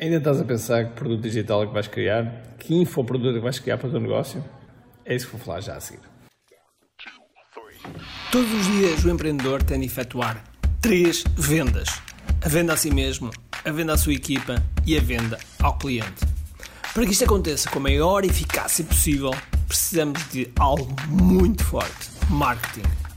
Ainda estás a pensar que produto digital é que vais criar? Que infoproduto é que vais criar para o teu negócio? É isso que vou falar já a seguir. Todos os dias o empreendedor tem de efetuar três vendas: a venda a si mesmo, a venda à sua equipa e a venda ao cliente. Para que isto aconteça com a maior eficácia possível, precisamos de algo muito forte: marketing.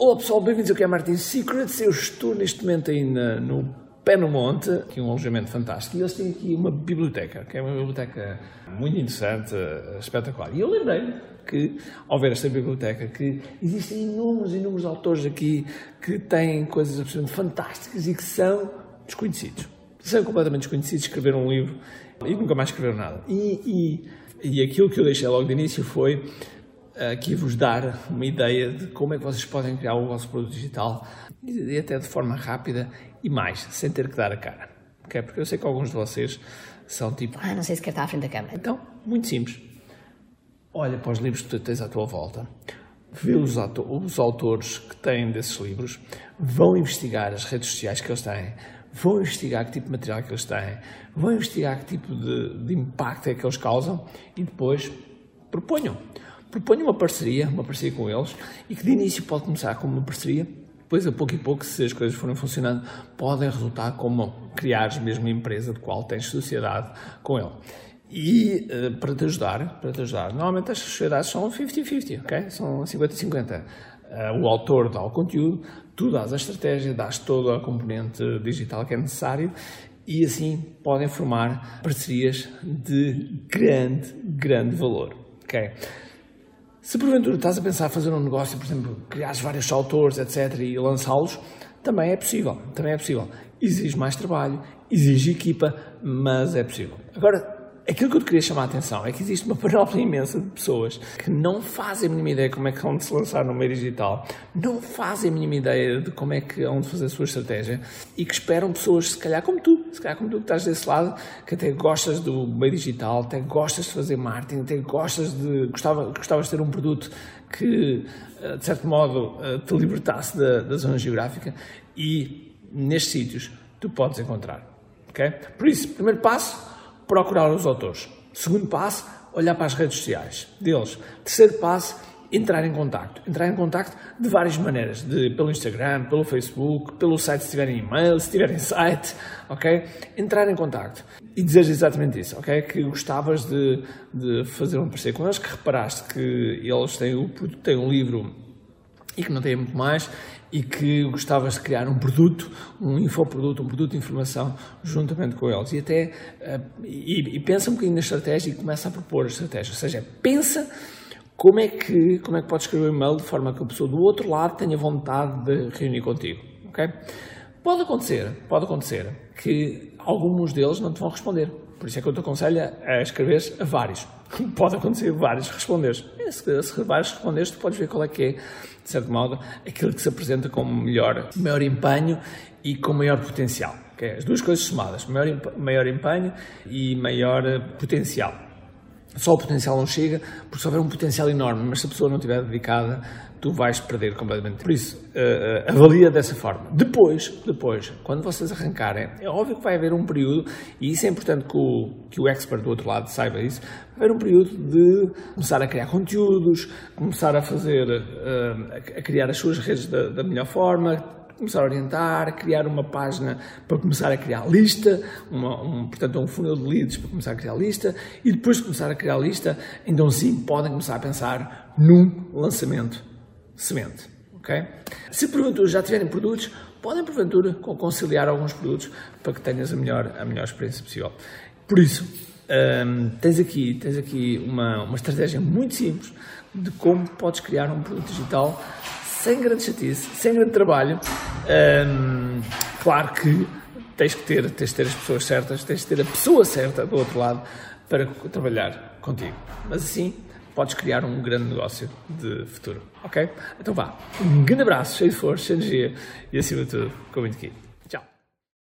Olá pessoal, bem-vindos ao que é Martin Secrets. Eu estou neste momento aí na, no Pé no Monte, aqui um alojamento fantástico, e eles têm aqui uma biblioteca, que é uma biblioteca muito interessante, eh, espetacular. E eu lembrei que, ao ver esta biblioteca, que existem inúmeros, inúmeros autores aqui que têm coisas absolutamente fantásticas e que são desconhecidos. São completamente desconhecidos, escreveram um livro e nunca mais escreveram nada. E, e, e aquilo que eu deixei logo de início foi aqui vos dar uma ideia de como é que vocês podem criar o vosso produto digital e até de forma rápida e mais, sem ter que dar a cara. Okay? Porque eu sei que alguns de vocês são tipo. Ah, não sei se quer estar à frente da câmara. Então, muito simples. Olha para os livros que tu tens à tua volta, vê os, os autores que têm desses livros, vão investigar as redes sociais que eles têm, vão investigar que tipo de material que eles têm, vão investigar que tipo de, de impacto é que eles causam e depois proponham proponho uma parceria, uma parceria com eles, e que de início pode começar como uma parceria, depois a pouco e pouco, se as coisas forem funcionando, podem resultar como criares mesmo uma empresa de qual tens sociedade com ele. E uh, para te ajudar, para te ajudar, normalmente as sociedades são 50-50, ok? São 50-50. Uh, eh, o autor dá o conteúdo, tu dás a estratégia, dás toda a componente digital que é necessário e assim podem formar parcerias de grande, grande valor, ok? Se porventura estás a pensar fazer um negócio, por exemplo, criar vários autores, etc., e lançá-los, também é possível. Também é possível. Exige mais trabalho, exige equipa, mas é possível. Agora, Aquilo que eu queria chamar a atenção é que existe uma panóplia imensa de pessoas que não fazem a mínima ideia como é que vão se lançar no meio digital, não fazem a mínima ideia de como é que vão fazer a sua estratégia e que esperam pessoas, se calhar como tu, se calhar como tu que estás desse lado, que até gostas do meio digital, até gostas de fazer marketing, até gostas de. gostava, gostavas de ter um produto que, eh, de certo modo, eh, te libertasse da, da zona geográfica e nestes sítios tu podes encontrar. Okay? Por isso, primeiro passo procurar os autores. Segundo passo, olhar para as redes sociais deles. Terceiro passo, entrar em contacto. Entrar em contacto de várias maneiras, de, pelo Instagram, pelo Facebook, pelo site se tiverem e-mail, se tiverem site, ok? Entrar em contacto e dizer exatamente isso, ok? Que gostavas de, de fazer um parceiro com eles, que reparaste que eles têm, o, têm um livro e que não têm muito mais e que gostavas de criar um produto, um infoproduto, um produto de informação juntamente com eles. E até uh, e, e, pensa um bocadinho na estratégia e começa a propor a estratégia. Ou seja, pensa como é que como é que podes escrever um e-mail de forma que a pessoa do outro lado tenha vontade de reunir contigo. ok? Pode acontecer, pode acontecer que alguns deles não te vão responder. Por isso é que eu te aconselho a escrever a vários. Pode acontecer vários responderes. Se, se vários responderes, tu podes ver qual é que é, de certo modo, aquilo que se apresenta com melhor, maior empenho e com maior potencial. Okay? As duas coisas somadas, maior, maior empenho e maior eh, potencial. Só o potencial não chega, porque se houver um potencial enorme, mas se a pessoa não estiver dedicada, tu vais perder completamente. Por isso, uh, avalia dessa forma. Depois, depois, quando vocês arrancarem, é óbvio que vai haver um período, e isso é importante que o, que o expert do outro lado saiba isso, vai haver um período de começar a criar conteúdos, começar a fazer, uh, a criar as suas redes da, da melhor forma, começar a orientar, criar uma página para começar a criar lista, uma, um, portanto, um funil de leads para começar a criar lista, e depois de começar a criar lista, então sim, podem começar a pensar num lançamento semente. Okay? Se porventura já tiverem produtos, podem porventura conciliar alguns produtos para que tenhas a melhor, a melhor experiência possível. Por isso, um, tens aqui, tens aqui uma, uma estratégia muito simples de como podes criar um produto digital sem grande chatice, sem grande trabalho. Um, claro que tens que ter, tens de ter as pessoas certas, tens de ter a pessoa certa do outro lado para trabalhar contigo. Mas assim podes criar um grande negócio de futuro, ok? Então vá, um grande abraço, cheio de força, cheio de energia e acima de tudo, com muito aqui.